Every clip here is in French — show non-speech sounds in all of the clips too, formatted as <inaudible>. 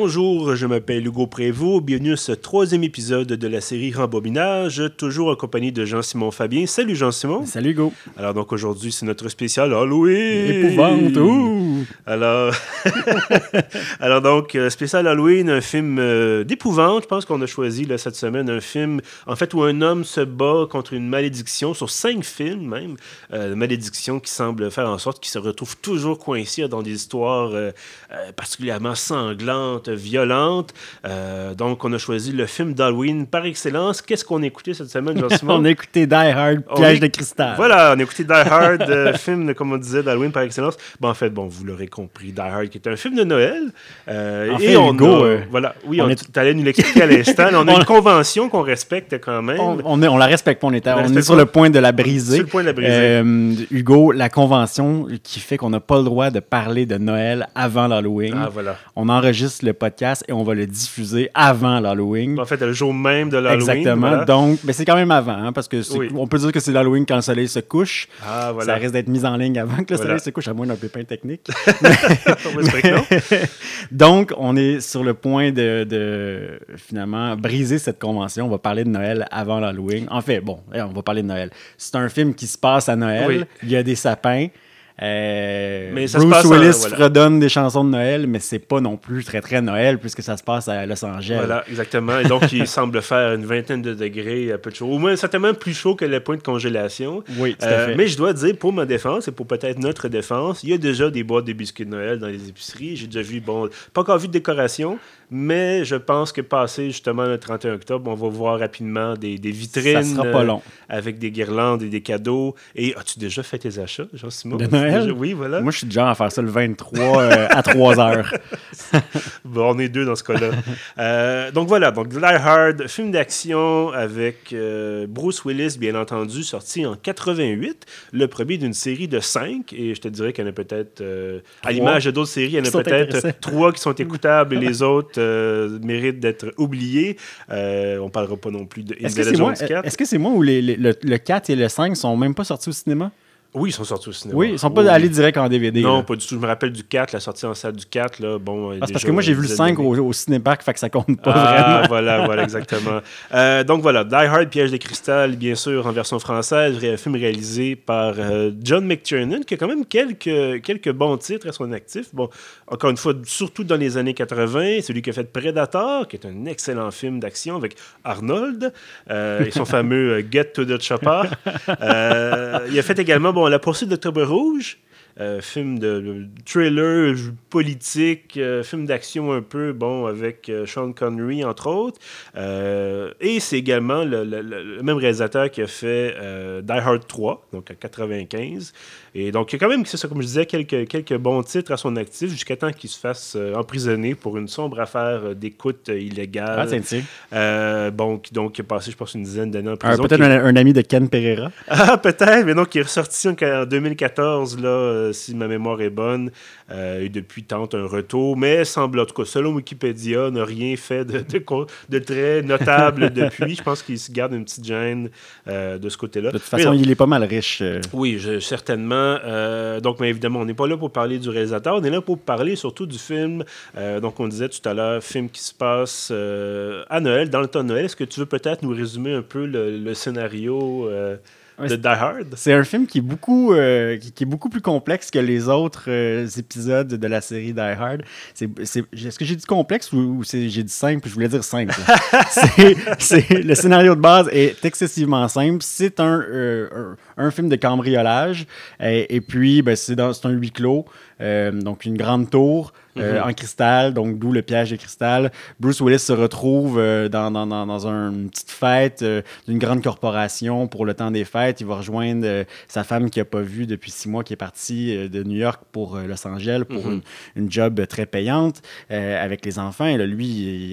Bonjour, je m'appelle Hugo Prévost. Bienvenue à ce troisième épisode de la série Rembobinage, toujours en compagnie de Jean-Simon Fabien. Salut Jean-Simon. Salut Hugo. Alors donc aujourd'hui, c'est notre spécial Halloween. Épouvante. Ouh. Alors, <laughs> Alors donc, euh, spécial Halloween, un film euh, d'épouvante. Je pense qu'on a choisi là, cette semaine un film, en fait, où un homme se bat contre une malédiction, sur cinq films même. Euh, malédiction qui semble faire en sorte qu'il se retrouve toujours coincé dans des histoires euh, euh, particulièrement sanglantes, violentes. Euh, donc, on a choisi le film d'Halloween par excellence. Qu'est-ce qu'on a écouté cette semaine, Jean-Simon? <laughs> On a écouté Die Hard, On Piège de cristal. Voilà, on a écouté Die Hard, euh, <laughs> film, comme on disait, d'Halloween par excellence. Bon, en fait, bon, vous l'aurez compris, Die Hard, qui est un film de Noël. Euh, En et on Hugo, a- euh, voilà, oui, on on, est- allais nous l'expliquer à l'instant. On a une <laughs> convention qu'on respecte quand même. On, on, est- on la respecte pas, on est, On la on est sur le point de la briser. Sur le point de la briser. Hugo, la convention qui fait qu'on n'a pas le droit de parler de Noël avant l'Halloween. Ah, voilà. On enregistre le podcast et on va le diffuser avant l'Halloween. En fait, le jour même de l'Halloween. Exactement. voilà. Donc, mais c'est quand même avant, hein, parce que Oui. on peut dire que c'est l'Halloween quand le soleil se couche. Ah, voilà. Ça risque d'être mis en ligne avant que le Voilà. soleil se couche, à moins d'un pépin technique. <laughs> <laughs> Donc, on est sur le point de, de, finalement briser cette convention. On va parler de Noël avant l'Halloween. En fait, bon, eh, on va parler de Noël. C'est un film qui se passe à Noël. Oui. Il y a des sapins. Euh, Mais ça se Bruce passe en- Willis voilà. fredonne des chansons de Noël, mais c'est pas non plus très très Noël puisque ça se passe à Los Angeles. Voilà, exactement. Et donc, il <laughs> semble faire une vingtaine de degrés, un peu de chaud. Au moins, certainement plus chaud que le point de congélation. Oui, tout à Euh, fait. mais je dois dire, pour ma défense et pour peut-être notre défense, il y a déjà des boîtes de biscuits de Noël dans les épiceries. J'ai déjà vu, bon, pas encore vu de décoration, mais je pense que passé justement le 31 octobre, on va voir rapidement des, des vitrines. Ça sera pas euh, long. Avec des guirlandes et des cadeaux. Et as-tu déjà fait tes achats, Jean-Simon? De Noël? déjà- Oui, voilà. Moi, je suis du genre à faire ça le 23 euh, à 3 <laughs> heures. Bon, on est deux dans ce cas-là. Euh, donc voilà, donc Die Hard, film d'action avec euh, Bruce Willis, bien entendu, sorti en 88, le premier d'une série de cinq, et je te dirais qu'il y en a peut-être, euh, à l'image d'autres séries, il y en a peut-être trois qui sont écoutables et les <laughs> autres euh, méritent d'être oubliés. Euh, on parlera pas non plus de Est-ce que c'est moi, Jones 4. est-ce que c'est moi où les- les- le, le 4 et le 5 sont même pas sortis au cinéma? Oui, ils sont sortis au cinéma. Oui, ils sont pas Oui. allés direct en DVD. Non, là. pas du tout. Je me rappelle du 4, la sortie en salle du 4. Là, bon, Ah, parce que moi, j'ai vu le une 5 dizaine au, au cinépark, fait que ça compte pas Ah, vraiment. <laughs> voilà, voilà, exactement. Euh, donc voilà, Die Hard, Piège de cristal, bien sûr, en version française, ré- film réalisé par euh, John McTiernan, qui a quand même quelques, quelques bons titres à son actif. Bon, encore une fois, surtout dans les années 80, celui qui a fait Predator, qui est un excellent film d'action avec Arnold, euh, et son <laughs> fameux euh, Get to the Chopper. Il a fait également bon, La poursuite d'Octobre Rouge. euh, film de, thriller politique, euh, film d'action un peu, bon, avec euh, Sean Connery, entre autres. Et c'est également le, même réalisateur qui a fait Die Hard 3, donc en 95. Et donc, il y a quand même, c'est ça, comme je disais, quelques, quelques bons titres à son actif jusqu'à temps qu'il se fasse euh, emprisonner pour une sombre affaire euh, d'écoute euh, illégale. Ah. Euh, bon, donc a passé, je pense, une dizaine d'années en prison. Peut-être un, un ami de Ken Pereira. <laughs> ah, peut-être, mais donc il est ressorti en, en 2014, là, euh, si ma mémoire est bonne, et depuis tente un retour, mais semble, en tout cas, selon Wikipédia, n'a rien fait de, de, con- de très notable <laughs> depuis. Je pense qu'il se garde une petite gêne de ce côté-là. De toute Mais façon, il est pas mal riche. Oui, je- certainement. Euh, donc, mais évidemment, on n'est pas là pour parler du réalisateur, on est là pour parler surtout du film. Euh, donc, on disait tout à l'heure, film qui se passe euh, à Noël, dans le temps de Noël. Est-ce que tu veux peut-être nous résumer un peu le, scénario de c'est- Die Hard? C'est un film qui est beaucoup, euh, qui, qui est beaucoup plus complexe que les autres euh, épisodes de la série Die Hard. C'est, c'est- est-ce que j'ai dit complexe ou, ou j'ai dit simple? Je voulais dire simple. <laughs> c'est, c'est- le scénario de base est excessivement simple. C'est un, euh, un, un film de cambriolage. Et, et puis, ben, c'est un huis clos. Euh, donc, une grande tour. euh, en cristal, donc d'où le piège de cristal. Bruce Willis se retrouve euh, dans, dans, dans, dans un- une petite fête d'une grande corporation pour le temps des fêtes. Il va rejoindre sa femme qu'il n'a pas vue depuis six mois, qui est partie de New York pour Los Angeles pour une, une job très payante euh, avec les enfants. Et là, lui,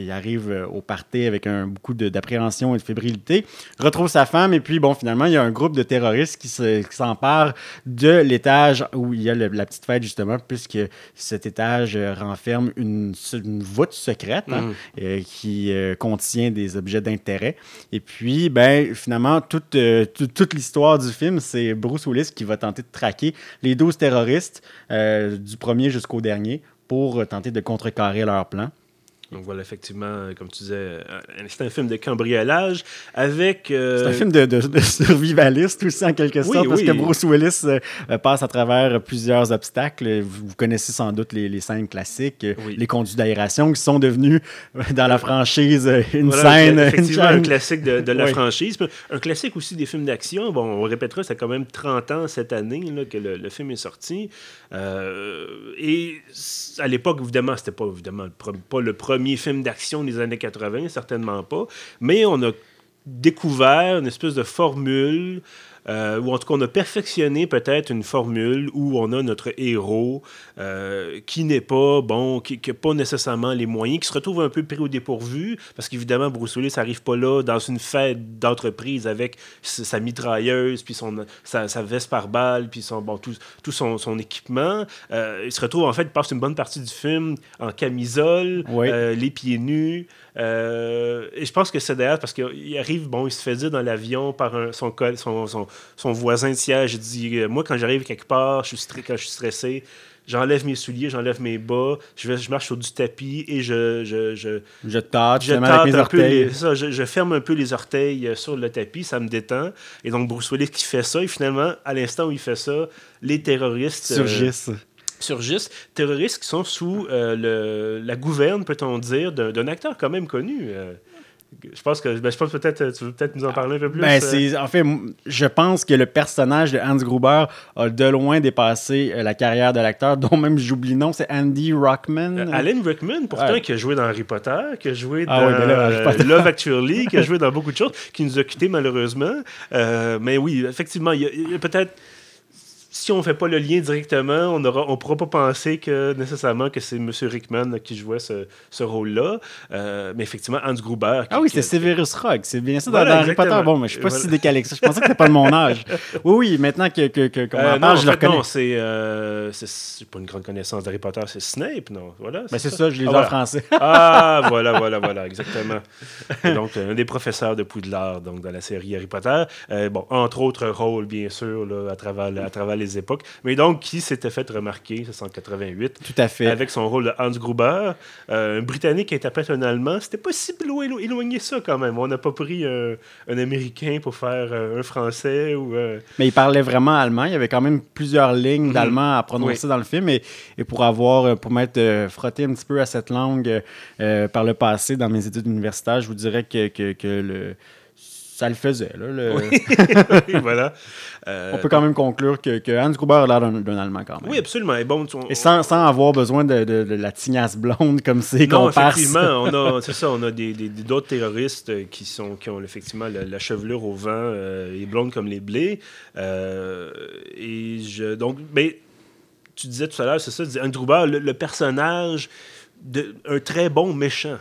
il arrive au party avec un, beaucoup de- d'appréhension et de fébrilité, retrouve sa femme, et puis, bon, finalement, il y a un groupe de terroristes qui se- qui s'empare de l'étage où il y a le- la petite fête, justement, puisque cet étage euh, renferme une, une voûte secrète hein, euh, qui euh, contient des objets d'intérêt. Et puis, ben, finalement, toute, toute- toute l'histoire du film, c'est Bruce Willis qui va tenter de traquer les 12 terroristes, du premier jusqu'au dernier, pour tenter de contrecarrer leur plan. Donc voilà, effectivement, comme tu disais, c'est un film de cambriolage avec. C'est un film de, de, survivaliste aussi, en quelque sorte, parce que Bruce Willis passe à travers plusieurs obstacles. Vous, connaissez sans doute les, les scènes classiques, les conduits d'aération qui sont devenus dans la franchise une scène. Effectivement, un classique de, la franchise. Un classique aussi des films d'action. Bon, on répétera, c'est quand même 30 ans cette année là, que le, film est sorti. Euh, et à l'époque, évidemment, c'était pas évidemment pas le premier film d'action des années 80, certainement pas. Mais on a découvert une espèce de formule euh, ou en tout cas on a perfectionné peut-être une formule où on a notre héros euh, qui n'est pas, bon, qui n'a pas nécessairement les moyens, qui se retrouve un peu pris au dépourvu, parce qu'évidemment, Bruce Willis n'arrive pas là dans une fête d'entreprise avec sa mitrailleuse, puis son, sa, veste par balle, puis son, bon, tout, tout son, son équipement. Euh, il se retrouve, en fait, il passe une bonne partie du film en camisole, les pieds nus. Et je pense que c'est d'ailleurs parce qu'il arrive, bon, il se fait dire dans l'avion par un, son, son, son, son voisin de siège, il dit Moi, quand j'arrive quelque part, je suis quand je suis stressé, j'enlève mes souliers, j'enlève mes bas, je, vais, je marche sur du tapis et je. Je, je, je tâte, je, avec mes orteils. ça, je, ferme un peu les orteils euh, sur le tapis, ça me détend. Et donc, Bruce Willis qui fait ça, et finalement, à l'instant où il fait ça, les terroristes. Euh, surgissent. terroristes qui sont sous euh, le, la gouverne, peut-on dire, d'un acteur quand même connu. Je pense que ben, je pense peut-être euh, tu veux peut-être nous en parler un peu plus. Ben, euh. en fait, je pense que le personnage de Hans Gruber a de loin dépassé euh, la carrière de l'acteur, <laughs> dont même j'oublie le nom, c'est Andy Rockman. Alan Rickman, pourtant, qui a joué dans Harry Potter, qui a joué ah dans Love Actually, qui a <laughs> joué dans beaucoup de choses, qui nous a quittés malheureusement. mais oui, effectivement, il y a peut-être si on ne fait pas le lien directement, on ne on pourra pas penser que nécessairement que c'est M. Rickman qui jouait ce, ce rôle-là. Euh, mais effectivement, Hans Gruber. ah oui, c'est Severus Rock. C'est bien ça dans, Harry Potter. Bon, mais je ne suis pas si décalé que ça. Je pensais que c'était pas de mon âge. <laughs> Oui, oui, maintenant que, que, que qu'on euh, en parle, je le reconnais. Non, c'est euh, pas une grande connaissance d'Harry Potter, c'est Snape, non? Voilà. Mais c'est ça. je l'ai ah, en français. <laughs> ah, voilà, voilà, voilà, <laughs> exactement. donc, un des professeurs de Poudlard, donc, dans la série Harry Potter. Euh, bon, entre autres rôles, bien sûr, là, à travers, à travers les époques. Mais donc, qui s'était fait remarquer, c'est en 88. Tout à fait. Avec son rôle de Hans Gruber. Euh, un Britannique qui interprète un Allemand. C'était pas si éloigné ça quand même. On n'a pas pris un Américain pour faire euh, un Français. ou. Euh, Mais il parlait vraiment allemand. Il y avait quand même plusieurs lignes mhm. d'allemand à prononcer dans le film. Et, et, pour avoir, pour m'être frotté un petit peu à cette langue par le passé dans mes études universitaires, je vous dirais que, que, que le ça le faisait. Là, <laughs> oui. voilà. Euh, on peut quand même conclure que, que Hans Gruber a l'air d'un Allemand quand même. Oui, absolument. Et, bon, Et sans, sans, avoir besoin de, de, la tignasse blonde comme c'est qu'on passe. effectivement. on a, <laughs> c'est ça, on a d'autres des, d'autres terroristes qui, sont, qui ont effectivement la, chevelure au vent euh, et blondes comme les blés. Euh, et je, donc, mais tu disais tout à l'heure, c'est ça, Hans Gruber, le, personnage, de, un très bon méchant.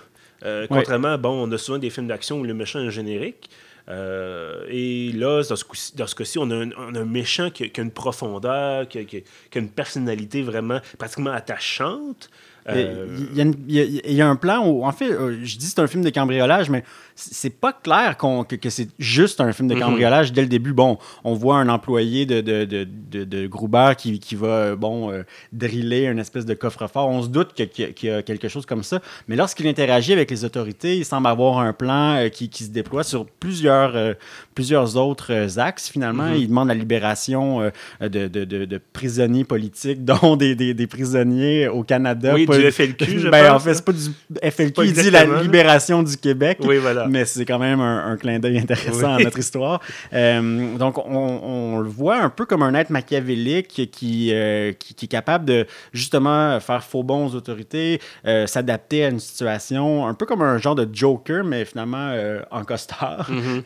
Contrairement, bon, on a souvent des films d'action où le méchant est générique. Euh, et là, dans ce, cas-ci, on, a un méchant qui a, une profondeur, qui a, une personnalité vraiment pratiquement attachante. Il y, a un plan où, en fait, euh, je dis c'est un film de cambriolage, mais c'est pas clair que, c'est juste un film de mhm. cambriolage dès le début. Bon, on voit un employé de, de, de, de, Gruber qui, qui va, bon, euh, driller une espèce de coffre-fort. On se doute qu'il y, a quelque chose comme ça. Mais lorsqu'il interagit avec les autorités, il semble avoir un plan euh, qui, qui, se déploie sur plusieurs, euh, plusieurs autres axes. Finalement, mhm. il demande la libération de, de, prisonniers politiques, <laughs> dont des, des, des, prisonniers au Canada. Oui, du FLQ, je ben, En fait, c'est pas du FLQ, il dit la libération du Québec. Oui, voilà mais c'est quand même un, clin d'œil intéressant à notre histoire. Euh, donc, on, le voit un peu comme un être machiavélique qui, euh, qui, est capable de justement faire faux bons aux autorités, euh, s'adapter à une situation, un peu comme un genre de Joker, mais finalement en costard. Mm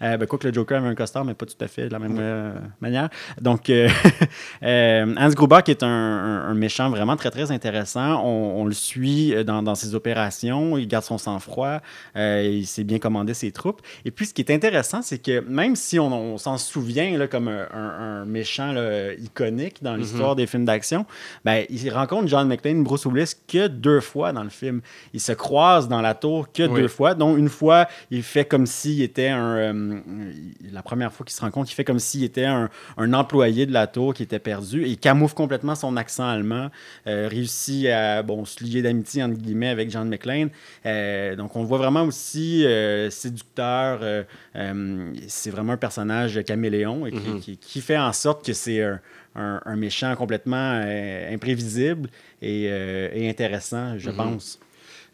<laughs> ben, quoi que le Joker avait un costard, mais pas tout à fait de la même manière. Donc, <laughs> Hans Gruber, qui est un, méchant vraiment très, très intéressant, on, le suit dans, dans, ses opérations, il garde son sang-froid, il s'est bien commandé ses troupes. Et puis, ce qui est intéressant, c'est que même si on, s'en souvient là, comme un, méchant iconique dans mhm. l'histoire des films d'action, ben, il rencontre John McClane, Bruce Willis, que deux fois dans le film. Il se croise dans la tour que deux fois, dont une fois, il fait comme s'il était un... Euh, la première fois qu'il se rencontre, il fait comme s'il était un, employé de la tour qui était perdu et il camoufle complètement son accent allemand, euh, réussit à, à bon, se lier d'amitié entre guillemets avec John McClane. Euh, donc on le voit vraiment aussi euh, séducteur. c'est vraiment un personnage caméléon et Mhm. qui, qui- qui fait en sorte que c'est un, un- un méchant complètement imprévisible et, et intéressant, je Mhm. pense.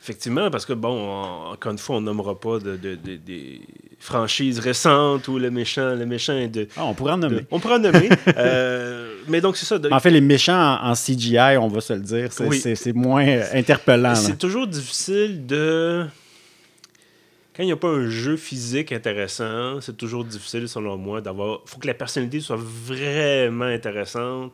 Effectivement, parce que, bon, on- encore une fois, on nommera pas de, de- de- des franchises récentes où le méchant, le méchant est de... Ah, on pourrait en nommer. on pourra en nommer. <laughs> Euh, mais donc, c'est ça. de- En fait, les méchants en, en CGI, on va se le dire, c'est Oui. moins euh, interpellant. C'est toujours difficile de. Quand il n'y a pas un jeu physique intéressant, c'est toujours difficile, selon moi, d'avoir. Il faut que la personnalité soit vraiment intéressante.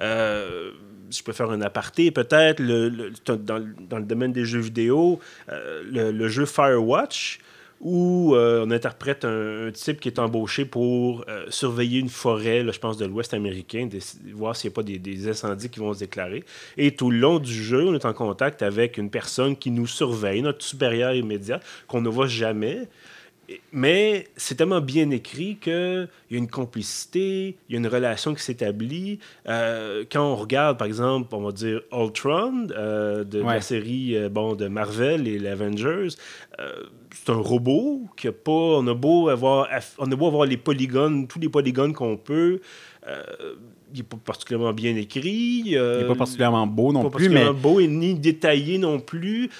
Euh, je peux faire un aparté, peut-être. Le, le- dans, le- dans le domaine des jeux vidéo, euh, le, le jeu Firewatch, où euh, on interprète un, type qui est embauché pour euh, surveiller une forêt, je pense, de l'Ouest américain, voir s'il n'y a pas des, des incendies qui vont se déclarer. Et tout le long du jeu, on est en contact avec une personne qui nous surveille, notre supérieur immédiat, qu'on ne voit jamais. Mais c'est tellement bien écrit qu'il y a une complicité, il y a une relation qui s'établit. Euh, quand on regarde, par exemple, on va dire Ultron euh, de, Ouais. la série euh, bon, de Marvel et les Avengers, euh, c'est un robot qui a pas. On a beau avoir, on a beau avoir les polygones, tous les polygones qu'on peut. Euh, il n'est pas particulièrement bien écrit. Il n'est pas particulièrement beau non pas plus, mais particulièrement beau et ni détaillé non plus.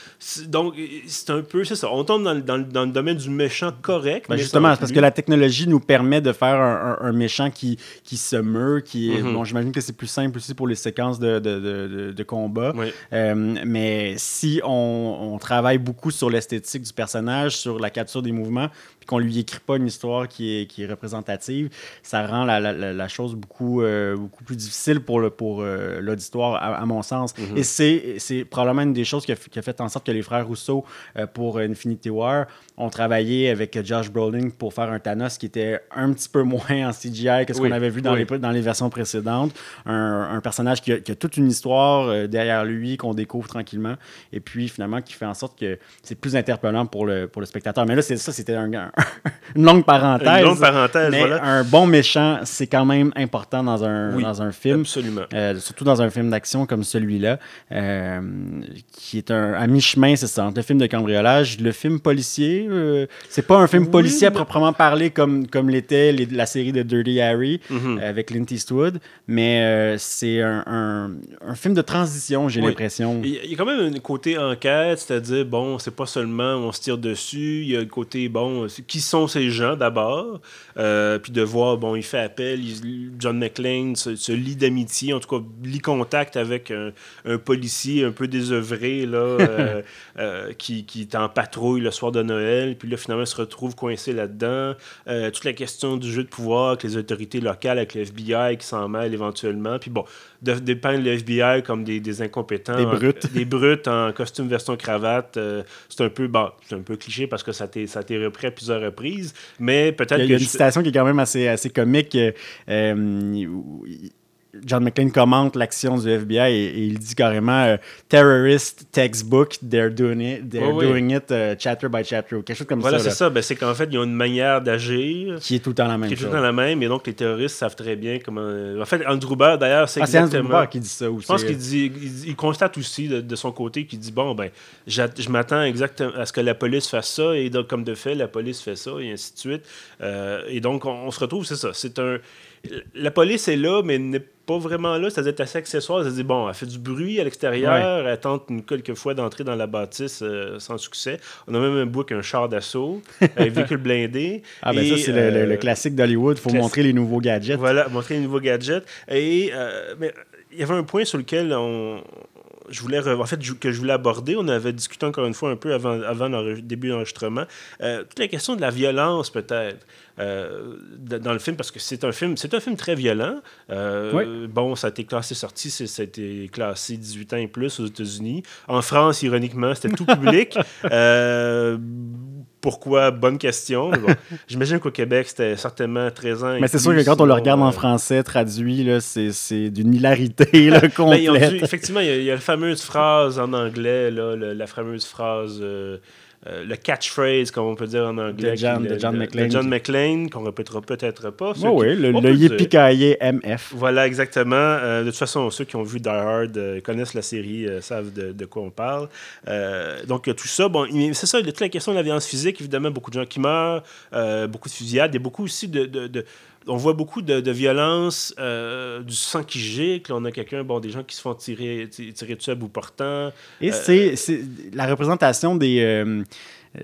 Donc, c'est un peu, c'est ça. On tombe dans, le- dans dans le domaine du méchant correct. Ben mais justement, parce plus. que la technologie nous permet de faire un, un- un méchant qui, qui se meurt, qui est... Mhm. Bon, j'imagine que c'est plus simple aussi pour les séquences de, de, de, de- de combat. Oui. Euh, mais si on, on travaille beaucoup sur l'esthétique du personnage, sur la capture des mouvements, puis qu'on lui écrit pas une histoire qui est, qui est représentative, ça rend la, la- la- la chose beaucoup, euh, beaucoup plus difficile pour le pour euh, l'auditoire, à, à mon sens. Mhm. Et c'est c'est probablement une des choses qui a, f- qui a fait en sorte que les frères Rousseau, euh, pour Infinity War, ont travaillé avec Josh Brolin pour faire un Thanos qui était un petit peu <laughs> moins en CGI que ce Oui, qu'on avait vu dans, oui. les, dans les versions précédentes. Un, un personnage qui a, qui a toute une histoire euh, derrière lui qu'on découvre tranquillement et puis finalement qui fait en sorte que c'est plus interpellant pour le, pour le spectateur. Mais là, c'est ça, c'était un- un- <laughs> une longue parenthèse. Une longue parenthèse, mais voilà. un bon méchant, c'est quand même important dans un, Oui, dans un film. Absolument. Euh, surtout dans un film d'action comme celui-là, euh, qui est un, à mi-chemin, c'est ça, entre le film de cambriolage, le film policier. euh, c'est pas un film Oui, policier à proprement parler comme, comme l'était la série de Dirty Harry Mhm. euh, avec Clint Eastwood, mais c'est un, un- un film de transition, j'ai Oui. l'impression. Il y a- quand même un côté enquête, c'est-à-dire, bon, c'est pas seulement on se tire dessus, il y a le côté, bon, qui sont ces gens d'abord, puis de voir, bon, il fait appel, il- John McClane se lie d'amitié, en tout cas, lie contact avec un, un policier un peu désœuvré, là, <laughs> euh, euh, qui, qui est en patrouille le soir de Noël, puis là, finalement, il se retrouve coincé là-dedans. Euh, toute la question du jeu de pouvoir avec les autorités locales, avec le FBI qui s'en mêle éventuellement, puis bon, de dépeindre le FBI comme des, des incompétents. Des en- brutes. des brutes en costume veston cravate. euh, c'est un peu bon, c'est un peu cliché parce que ça t'est ça été repris à plusieurs reprises, mais peut-être Il y a, il y que a une je- citation qui est quand même assez, assez comique. euh, euh, John McClane commente l'action du FBI et, et il dit carrément euh, Terrorist textbook, they're doing it, they're Ouais, ouais. doing it uh, chapter by chapter, ou quelque chose comme voilà, ça. c'est là, ça. Ben, c'est qu'en fait, ils ont une manière d'agir Qui est tout le temps la même qui est tout le temps la même, et donc les terroristes savent très bien comment. En fait, Andrew Barr, d'ailleurs, c'est Ah, c'est exactement. Gruber qui dit ça aussi. Je pense qu'il dit, il, il constate aussi de, de son côté qu'il dit bon ben, je m'attends exactement à ce que la police fasse ça et donc comme de fait la police fait ça et ainsi de suite. Euh, et donc on, on se retrouve c'est ça, c'est un la police est là mais n'est pas vraiment là, c'est-à-dire assez accessoire, c'est-à-dire bon, elle fait du bruit à l'extérieur, elle tente une quelques fois d'entrer dans la bâtisse euh, sans succès. On a même un book un char d'assaut, <laughs> un véhicule blindé. Ah, ben Et, ça, c'est le, le- le euh, classique d'Hollywood. Il faut classique. montrer les nouveaux gadgets. voilà, montrer les nouveaux gadgets. Et euh, mais il y avait un point sur lequel on, je voulais, en fait, je- que je voulais aborder. On avait discuté encore une fois un peu avant, avant le début de l'enregistrement. Euh, toute la question de la violence, peut-être, euh, dans le film, parce que c'est un film, c'est un film très violent. Euh, Oui. Bon, ça a été classé sorti, ça a été classé 18 ans et plus aux États-Unis. En France, ironiquement, c'était tout public. <laughs> Euh, pourquoi Bonne question. Bon, <laughs> J'imagine qu'au Québec, c'était certainement 13 ans. et Mais c'est sûr que quand on le regarde euh, en français traduit, c'est, d'une hilarité <laughs> là, ben, dû- effectivement, il y, a, il y a la fameuse phrase en anglais, là, le- la fameuse phrase euh, euh, le catchphrase, comme on peut dire en anglais. De John, qui- de le- John le- de John McClane, qu'on répétera peut-être pas. Oh qui- oui, le, on le dire. yippee MF. Voilà, exactement. Euh, de toute façon, ceux qui ont vu Die Hard euh, connaissent la série, savent de, de quoi on parle. Donc, tout ça, bon, il- c'est ça, de toute la question de la violence physique, évidemment, beaucoup de gens qui meurent, beaucoup de fusillades, et beaucoup aussi de- on voit beaucoup de, de violence, euh, du sang qui gicle. On a quelqu'un, bon, des gens qui se font tirer, ti- tirer dessus à bout portant. Et Euh, c'est c'est la représentation des.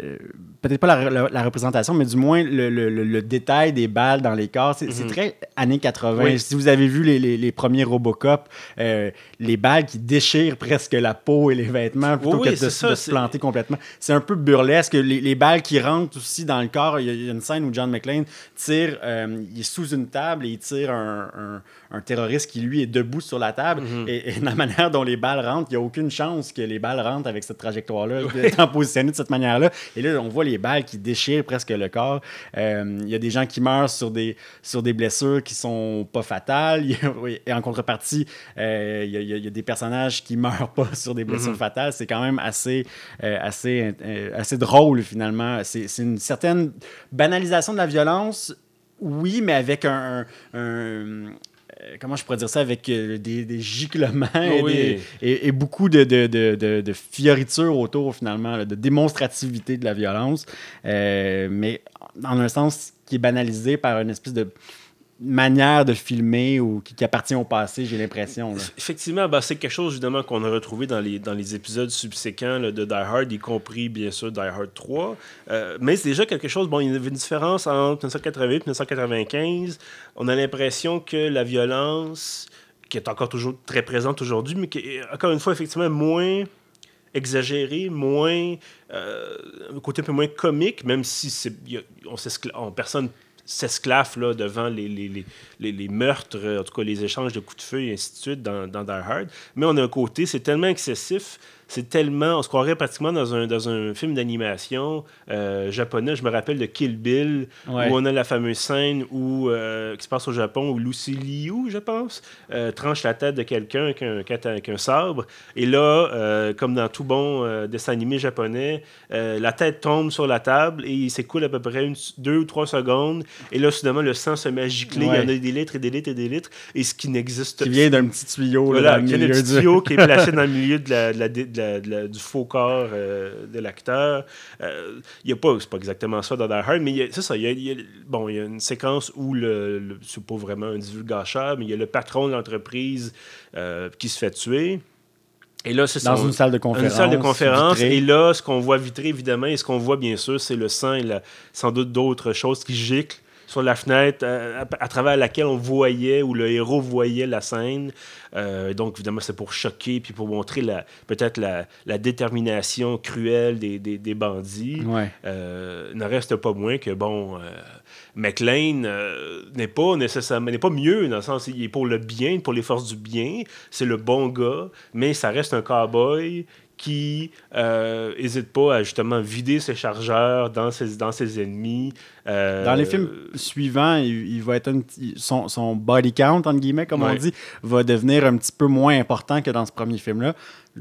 Euh, Peut-être pas la, la- la représentation, mais du moins le, le- le- le détail des balles dans les corps. C'est Mhm. très années 80. Oui. Si vous avez vu les, les- les premiers Robocop, euh, les balles qui déchirent presque la peau et les vêtements plutôt Oui, oui, que de, c'est ça, de se planter complètement. C'est un peu burlesque. Les, les balles qui rentrent aussi dans le corps. Il y a, il y a une scène où John McClane tire, euh, il est sous une table et il tire un, un- un terroriste qui, lui, est debout sur la table. Mhm. et, la manière dont les balles rentrent, il n'y a aucune chance que les balles rentrent avec cette trajectoire-là, étant positionnées de cette manière-là. Et là, on voit les balles qui déchirent presque le corps. Euh, Il y a des gens qui meurent sur des, sur des blessures qui sont pas fatales. <laughs> Et en contrepartie, euh, il y, a- y y des personnages qui <laughs> meurent pas sur des blessures Mhm. fatales. C'est quand même assez, euh, assez, assez drôle, finalement. C'est une certaine banalisation de la violence, oui, mais avec un- un- un comment je pourrais dire ça, avec euh, des, des giclements et, Oui. des- et- et beaucoup de, de, de, de- de fioritures autour, finalement, là, de démonstrativité de la violence, euh, mais en un sens qui est banalisé par une espèce de manière de filmer ou qui, appartient au passé, j'ai l'impression. Effectivement, ben, c'est quelque chose évidemment qu'on a retrouvé dans les, épisodes subséquents de Die Hard, y compris bien sûr Die Hard 3. Euh, mais c'est déjà quelque chose, bon, il y avait une différence entre 1988 et 1995. On a l'impression que la violence, qui est encore toujours très présente aujourd'hui, mais qui est encore une fois effectivement moins exagérée, moins euh, un côté un peu moins comique, même si c'est, on on- personne s'esclaffe devant les, les, les, les, meurtres, en tout cas les échanges de coups de feu et ainsi de suite dans, dans Die Hard. Mais on a un côté, c'est tellement excessif, c'est tellement, on se croirait pratiquement dans un, dans un film d'animation euh, japonais. Je me rappelle de Kill Bill, Ouais. où on a la fameuse scène où, euh, qui se passe au Japon où Lucy Liu, je pense, euh, tranche la tête de quelqu'un avec un, avec un sabre. Et là, comme dans tout bon dessin animé japonais, la tête tombe sur la table et il s'écoule à peu près une, deux ou trois secondes. Et là, soudainement, le sang se met à gicler. Il y en a des litres et des litres et des litres. Et ce qui n'existe Qui vient d'un petit tuyau là, voilà, dans le qui est le milieu petit du- tuyau qui est placé <laughs> dans le milieu de la, de la- de la- de la- du faux corps euh, de l'acteur. Euh, Il y a pas, c'est pas exactement ça dans Die Hard, mais c'est ça. il y a- il y a- bon, il y a une séquence où le, le- c'est pas vraiment un divulgateur, mais il y a le patron de l'entreprise euh, qui se fait tuer. Et là, c'est dans son- une salle de une conférence. salle de conférence. vitrée. Et là, ce qu'on voit vitré, évidemment, et ce qu'on voit, bien sûr, c'est le sang et la- sans doute d'autres choses qui giclent sur la fenêtre euh, à, à travers laquelle on voyait ou le héros voyait la scène. Euh, donc, évidemment, c'est pour choquer puis pour montrer la, peut-être la, la détermination cruelle des, des, des bandits. Ouais. Euh, ne reste pas moins que, bon, euh, McLean euh, n'est pas nécessairement, n'est pas mieux dans le sens, il est pour le bien, pour les forces du bien, c'est le bon gars, mais ça reste un cowboy qui n'hésite pas à justement vider ses chargeurs dans ses, dans ses ennemis. Euh, Dans les films suivants, il, il va être un son, son body count, entre guillemets, comme on dit, va devenir un petit peu moins important que dans ce premier film-là.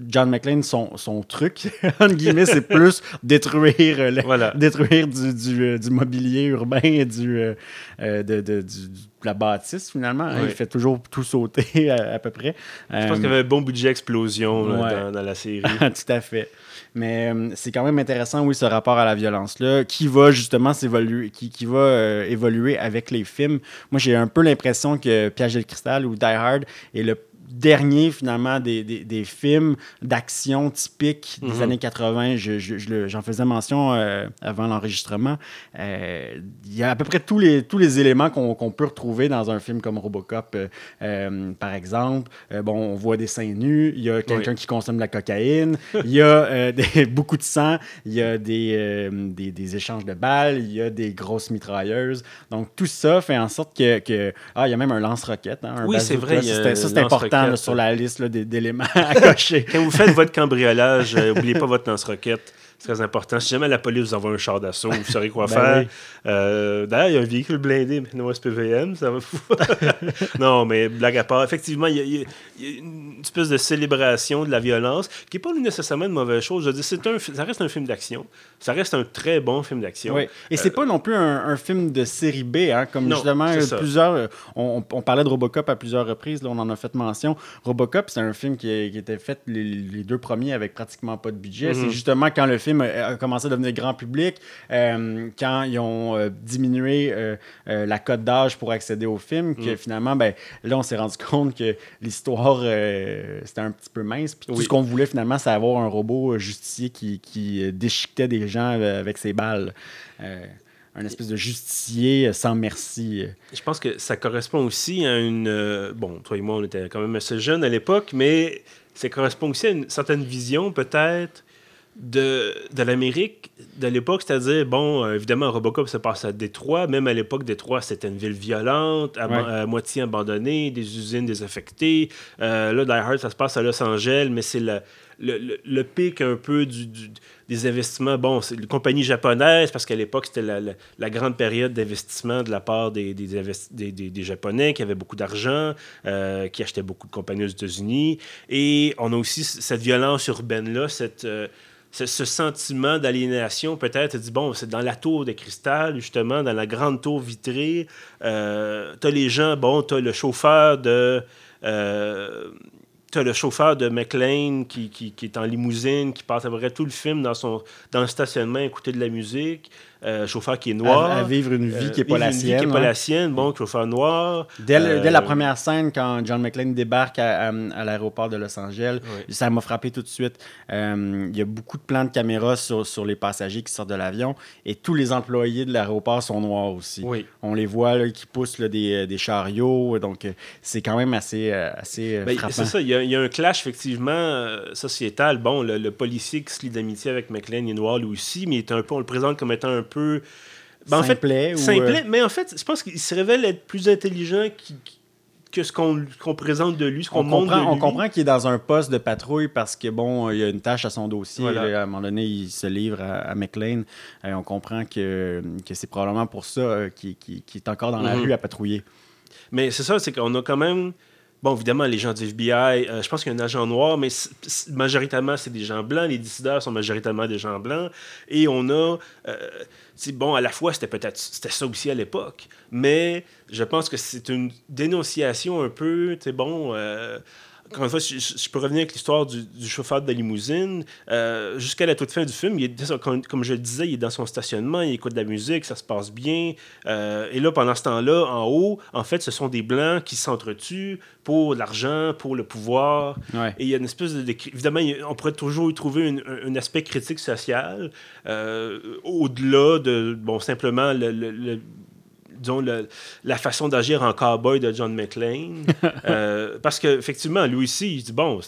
John McClane, son, son truc, <laughs> entre guillemets, c'est plus détruire, euh, le- Voilà. détruire du, du, euh, du mobilier urbain et du, euh, euh, de, de- du- la bâtisse, finalement. hein. Il fait toujours tout sauter <laughs> à, à peu près. Je pense qu'il y avait un bon budget explosion là, Euh, ouais. dans, dans la série. <laughs> Tout à fait. Mais euh, c'est quand même intéressant, oui, ce rapport à la violence-là, qui va justement s'évoluer, qui, qui va euh, évoluer avec les films. Moi, j'ai un peu l'impression que Piège de cristal ou Die Hard est le dernier, finalement, des, des, des films d'action typiques des Mhm. années 80. Je- je- je J'en faisais mention euh, avant l'enregistrement. Euh, Il y a à peu près tous les, tous les éléments qu'on qu'on peut retrouver dans un film comme Robocop, euh, par exemple. Bon, on voit des seins nus, il y a quelqu'un qui consomme de la cocaïne, il y a <laughs> des- beaucoup de sang, il y a des, des, échanges de balles, il y a des grosses mitrailleuses. Donc, tout ça fait en sorte que... que- ah, il y a même un lance-roquette. hein, Oui, c'est vrai, Ça, c'est- c'est important là, lance-roquette. sur la liste d'éléments <laughs> à cocher. Quand vous faites votre cambriolage, euh, oubliez pas votre lance-roquette. C'est très important. Si jamais la police vous envoie un char d'assaut, vous saurez quoi <laughs> Ben faire. oui. Euh, D'ailleurs, il y a un véhicule blindé maintenant SPVM, ça va fou. <laughs> non, mais blague à part, effectivement, il y, a, y a- y a une espèce de célébration de la violence qui n'est pas nécessairement une mauvaise chose. Je veux dire, un, ça reste un film d'action. Ça reste un très bon film d'action. Oui. Et c'est pas non plus un, un film de série B, hein, comme Non, justement euh, plusieurs. euh, On, on parlait de Robocop à plusieurs reprises, là, on en a fait mention. Robocop, c'est un film qui, qui était fait les, les deux premiers avec pratiquement pas de budget. Mhm. C'est justement quand le film a, a commencé à devenir grand public, euh, quand ils ont euh, diminué euh, la cote d'âge pour accéder au film, que Mhm. finalement, ben, là, on s'est rendu <laughs> compte que l'histoire, c'était un petit peu mince. Puis tout Oui. ce qu'on voulait finalement, c'est avoir un robot justicier qui, qui déchiquetait des gens avec ses balles. Un espèce de justicier sans merci. Je pense que ça correspond aussi à une. euh, bon, toi et moi, on était quand même assez jeunes à l'époque, mais ça correspond aussi à une certaine vision, peut-être, de, de l'Amérique de l'époque. C'est-à-dire, bon, euh, évidemment, Robocop se passe à Détroit. Même à l'époque, Détroit, c'était une ville violente, à, Ouais. à moitié abandonnée, des usines désaffectées. Euh, là, Die Hard, ça se passe à Los Angeles, mais c'est le, le, le- le pic un peu du, du- des investissements. Bon, c'est une compagnie japonaise, parce qu'à l'époque, c'était la, la- la grande période d'investissement de la part des, des, des- des- des Japonais qui avaient beaucoup d'argent, euh, qui achetaient beaucoup de compagnies aux États-Unis. Et on a aussi cette violence urbaine-là, cette. Ce, ce sentiment d'aliénation, peut-être, dit bon, c'est dans la tour de cristal, justement, dans la grande tour vitrée. Euh, t'as les gens, bon, t'as le chauffeur de. Euh, T'as le chauffeur de McLean qui, qui, qui est en limousine, qui passe à peu près tout le film dans, son, dans le stationnement écouter de la musique. Euh, chauffeur qui est noir. À, à vivre une vie Euh, qui n'est pas vivre la une vie sienne. qui n'est pas hein. la sienne. Bon, chauffeur noir. Dès, le- Euh, dès la première scène, quand John McClane débarque à, à- à l'aéroport de Los Angeles, ça m'a frappé tout de suite. Euh, Il y a beaucoup de plans de caméra sur, sur les passagers qui sortent de l'avion et tous les employés de l'aéroport sont noirs aussi. Oui. On les voit là, qui poussent là, des, des chariots, donc euh, c'est quand même assez, euh, assez euh, Ben, frappant. c'est ça, il y, a, il y a un clash effectivement euh, sociétal. Bon, le, le policier qui se lie d'amitié avec McLean il est noir lui aussi, mais il est un peu, on le présente comme étant un peu. Ben, en fait, Simplet ou, simplet, euh, mais en fait, je pense qu'il se révèle être plus intelligent que ce qu'on présente de lui, ce qu'on On montre on comprend qu'il est dans un poste de patrouille parce que, bon, il y a une tâche à son dossier. Voilà. là, à un moment donné, il se livre à, à McLean. Et on comprend que, que c'est probablement pour ça euh, qu'il est encore dans la Mhm. rue à patrouiller. Mais c'est ça, c'est qu'on a quand même. Bon, évidemment, les gens du FBI, euh, je pense qu'il y a un agent noir, mais majoritairement, c'est des gens blancs. Les décideurs sont majoritairement des gens blancs. Et on a. euh, bon, à la fois, c'était peut-être ça aussi à l'époque, mais je pense que c'est une dénonciation un peu, bon. euh, encore une fois, je, peux revenir avec l'histoire du, du chauffeur de la limousine. Euh, Jusqu'à la toute fin du film, il est, comme, comme je le disais, il est dans son stationnement, il écoute de la musique, ça se passe bien. Euh, et là, pendant ce temps-là, en haut, en fait, ce sont des Blancs qui s'entretuent pour l'argent, pour le pouvoir. Ouais. Et il y a une espèce de... de- évidemment, on pourrait toujours y trouver une- un, un aspect critique social, euh, au-delà de, bon, simplement le... le- le- disons, le- la façon d'agir en cowboy de John McClane. <laughs> Euh, parce qu'effectivement, lui aussi, il dit, bon,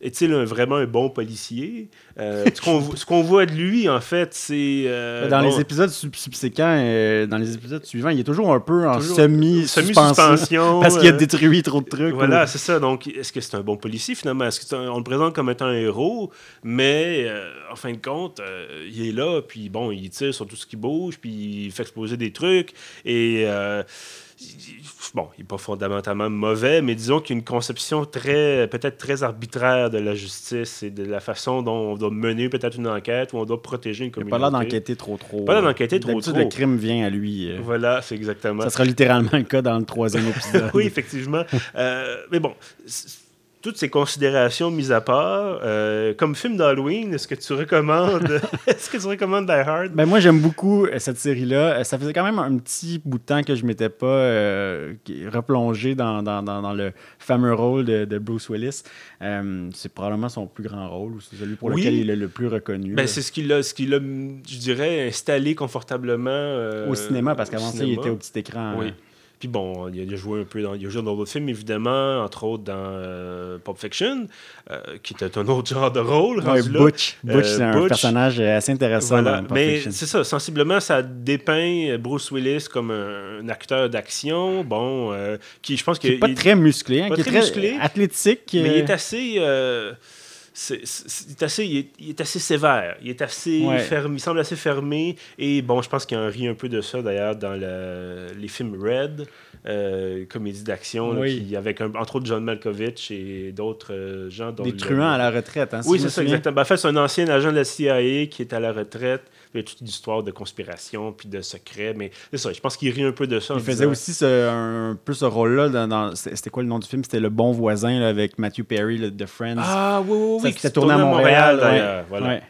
est-il un- vraiment un bon policier? Euh, ce qu'on qu'on voit de lui, en fait, c'est... euh, dans bon, les épisodes sub- subséquents, euh, dans les épisodes suivants, il est toujours un peu en semi-suspension. <laughs> parce qu'il a détruit trop de trucs. Voilà, ou- c'est ça. Donc, est-ce que c'est un bon policier finalement? Est-ce que c'est un- on le présente comme étant un héros, mais en fin de compte, il est là, puis bon, il tire sur tout ce qui bouge, puis il fait exploser des trucs, et euh, il- bon, il n'est pas fondamentalement mauvais, mais disons qu'il y a une conception très, peut-être très arbitraire de la justice et de la façon dont on doit mener peut-être une enquête ou on doit protéger une Il n'a communauté. pas l'air d'enquêter trop trop. Pas l'air d'enquêter trop, trop. le crime vient à lui. euh. Voilà, c'est exactement. Ça sera littéralement le cas dans le troisième <laughs> épisode. oui, effectivement. Euh, mais bon, toutes ces considérations mises à part, euh, comme film d'Halloween, est-ce que tu recommandes <laughs> <laughs> est-ce que tu recommandes Die Hard? Ben moi, j'aime beaucoup euh, cette série-là. Euh, Ça faisait quand même un petit bout de temps que je m'étais pas euh, replongé dans, dans, dans, dans le fameux rôle de, de Bruce Willis. Euh, c'est probablement son plus grand rôle, ou c'est celui pour Oui. lequel il est le plus reconnu. Ben, c'est ce qu'il a, ce qu'il a, je dirais, installé confortablement au cinéma, parce qu'avant ça, il était au petit écran. Oui. hein. Puis bon, il a, joué un peu dans, il a joué dans d'autres films, évidemment, entre autres dans euh, Pulp Fiction, euh, qui était un autre <laughs> genre de rôle. Ouais. Butch. Butch, Euh, c'est un Butch. personnage assez intéressant Voilà. dans Pulp Mais c'est ça, sensiblement, ça dépeint Bruce Willis comme un, un acteur d'action, bon, qui, je pense Qui que est pas il- très musclé, hein, pas qui est très musclé, athlétique. mais il est assez. C'est, c'est- il est assez, il est, il est assez sévère. Il est assez Ouais. fermé. Il semble assez fermé. Et bon, je pense qu'il y a un ri un peu de ça d'ailleurs dans le- les films Red, euh, comédie d'action, Oui. avec un- entre autres John Malkovich et d'autres euh, gens. dont Des le- truands à la retraite. Hein, si Oui, c'est ça, souviens. exactement. Ben, en fait, c'est un ancien agent de la CIA qui est à la retraite. Il y a toute une histoire de conspiration puis de secrets. Mais c'est ça, je pense qu'il rit un peu de ça. Il faisait disant- aussi ce- un, peu ce rôle-là. Dans, dans- c'était quoi le nom du film? C'était Le Bon Voisin là, avec Matthew Perry le, de Friends. Ah oui, oui, oui. c'était qui tourné à Montréal. ouais. Voilà. Ouais.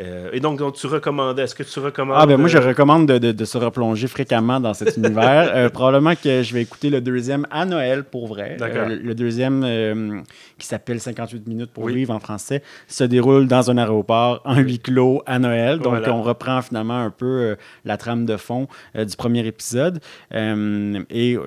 Euh, et donc, donc, tu recommandais, est-ce que tu recommandes. Ah ben moi je recommande de, de- de se replonger fréquemment dans cet <laughs> univers. Euh, probablement que je vais écouter le deuxième à Noël pour vrai. D'accord. Euh, le, le deuxième euh, qui s'appelle 58 minutes pour Oui. vivre en français se déroule dans un aéroport en huis clos à Noël. Donc Voilà. on reprend finalement un peu la trame de fond du premier épisode. Et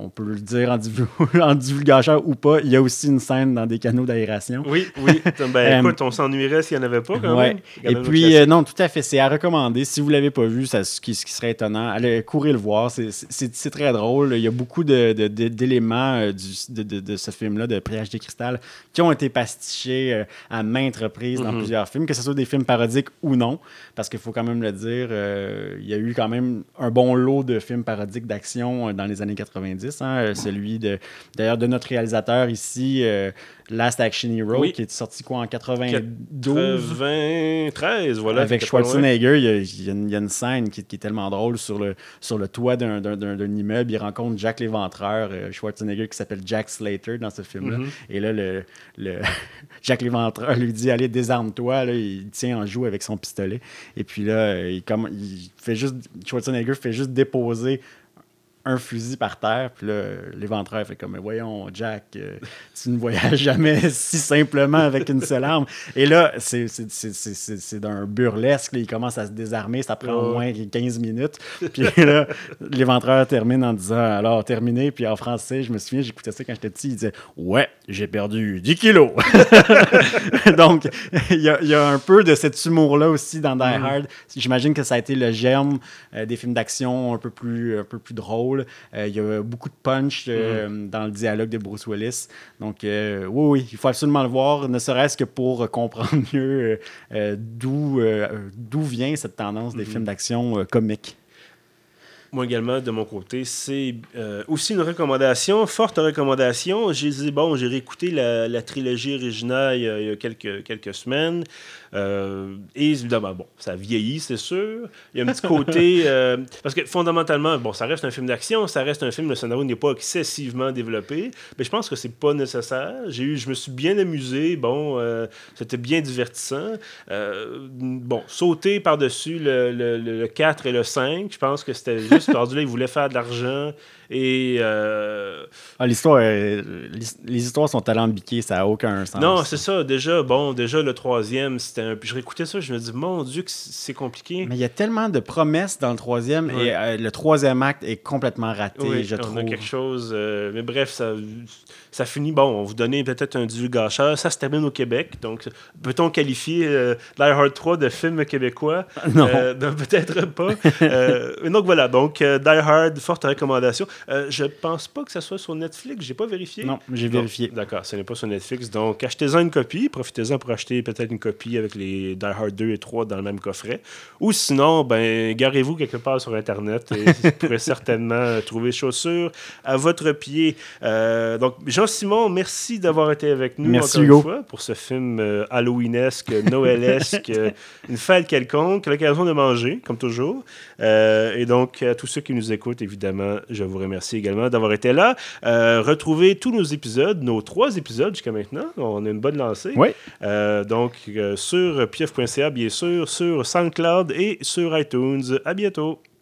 on peut le dire en, divu- <laughs> en divulgateur ou pas, il y a aussi une scène dans des canaux d'aération. Oui, oui. <laughs> Ben, Euh, écoute, on s'ennuierait s'il n'y en avait pas quand Ouais. même. Quand Et même puis, euh, non, tout à fait, c'est à recommander. Si vous ne l'avez pas vu, ça, ce, qui, ce qui serait étonnant, allez courir le voir. C'est- très drôle. Il y a beaucoup de- de- de- d'éléments euh, de, ce film-là, de Priage des Cristal, qui ont été pastichés à maintes reprises dans Mhm. plusieurs films, que ce soit des films parodiques ou non. Parce qu'il faut quand même le dire, euh, il y a eu quand même un bon lot de films parodiques d'action dans les années 90. Hein, euh, celui de, d'ailleurs, de notre réalisateur ici, euh, Last Action Hero, Oui. qui est sorti quoi en 92 13, voilà. avec. Schwarzenegger, il y, a, il y a une, il y a une scène qui, qui est tellement drôle sur le, sur le toit d'un, d'un- d'un- d'un immeuble. Il rencontre Jack l'Éventreur, euh, Schwarzenegger, qui s'appelle Jack Slater dans ce film-là. Mhm. Et là, le, le <laughs> Jack l'Éventreur lui dit Allez, désarme-toi. Il tient en joue avec son pistolet. Et puis là, il, comme, il fait juste, Schwarzenegger fait juste déposer un fusil par terre, puis là, l'éventreur fait comme, Mais voyons, Jack, euh, tu ne voyages jamais <laughs> si simplement avec une seule arme. Et là, c'est- c'est- c'est c'est- c'est- c'est d'un burlesque, là, il commence à se désarmer, ça prend au moins 15 minutes. Puis là, l'éventreur termine en disant, alors, terminé, puis en français, je me souviens, j'écoutais ça quand j'étais petit, il disait, ouais, j'ai perdu 10 kilos. <laughs> Donc, il y, a, il y a un peu de cet humour-là aussi dans Die Hard. J'imagine que ça a été le germe euh, des films d'action un peu plus, un peu plus drôles. Euh, il y a beaucoup de punch euh, dans le dialogue de Bruce Willis. Donc, euh, oui, oui, il faut absolument le voir, ne serait-ce que pour comprendre <laughs> mieux d'où d'où vient cette tendance des films d'action comiques. Moi également, de mon côté, c'est aussi une recommandation, forte recommandation. J'ai dit, bon, j'ai réécouté la, la trilogie originale il y a, il y a quelques, quelques semaines. Euh, et évidemment, bon, ça vieillit, c'est sûr. Il y a un petit côté. <laughs> euh, parce que fondamentalement, bon, ça reste un film d'action, ça reste un film, le scénario n'est pas excessivement développé. Mais je pense que c'est pas nécessaire. J'ai eu, je me suis bien amusé. Bon, euh, c'était bien divertissant. Bon, sauter par-dessus le, le, le- le 4 et le 5, je pense que c'était juste. <laughs> rendu là, ils voulaient faire de l'argent. Et. euh, Ah, l'histoire, les histoires sont alambiquées, ça n'a aucun sens. non, c'est ça. Déjà, bon, déjà, le troisième, c'était un. Puis je réécoutais ça, je me dis, mon Dieu, que c'est compliqué. Mais il y a tellement de promesses dans le troisième Ouais. et euh, le troisième acte est complètement raté, Oui, je on trouve. a quelque chose. euh, mais bref, ça, ça finit. Bon, on vous donnait peut-être un divulgateur. Ça se termine au Québec. Donc, peut-on qualifier euh, Die Hard 3 de film québécois? <laughs> Non. Non, peut-être pas. Donc voilà, donc Die Hard, forte recommandation. Je pense pas que ça soit sur Netflix. J'ai pas vérifié. Non, j'ai vérifié. D'accord, ce n'est pas sur Netflix. Donc, achetez-en une copie. Profitez-en pour acheter peut-être une copie avec les Die Hard 2 et 3 dans le même coffret. Ou sinon, ben, garez-vous quelque part sur Internet et vous <laughs> pourrez certainement euh, trouver chaussures à votre pied. Euh, donc, Jean-Simon, merci d'avoir été avec nous Merci, encore Hugo. une fois pour ce film euh, Halloweenesque, Noëlesque, <laughs> euh, une fête quelconque, l'occasion de manger, comme toujours. Euh, et donc, à tous ceux qui nous écoutent, évidemment, je vous remercie également d'avoir été là. Retrouvez tous nos épisodes, nos trois épisodes jusqu'à maintenant. On a une bonne lancée. Oui. Donc, euh, sur pief.ca, bien sûr, sur SoundCloud et sur iTunes. À bientôt.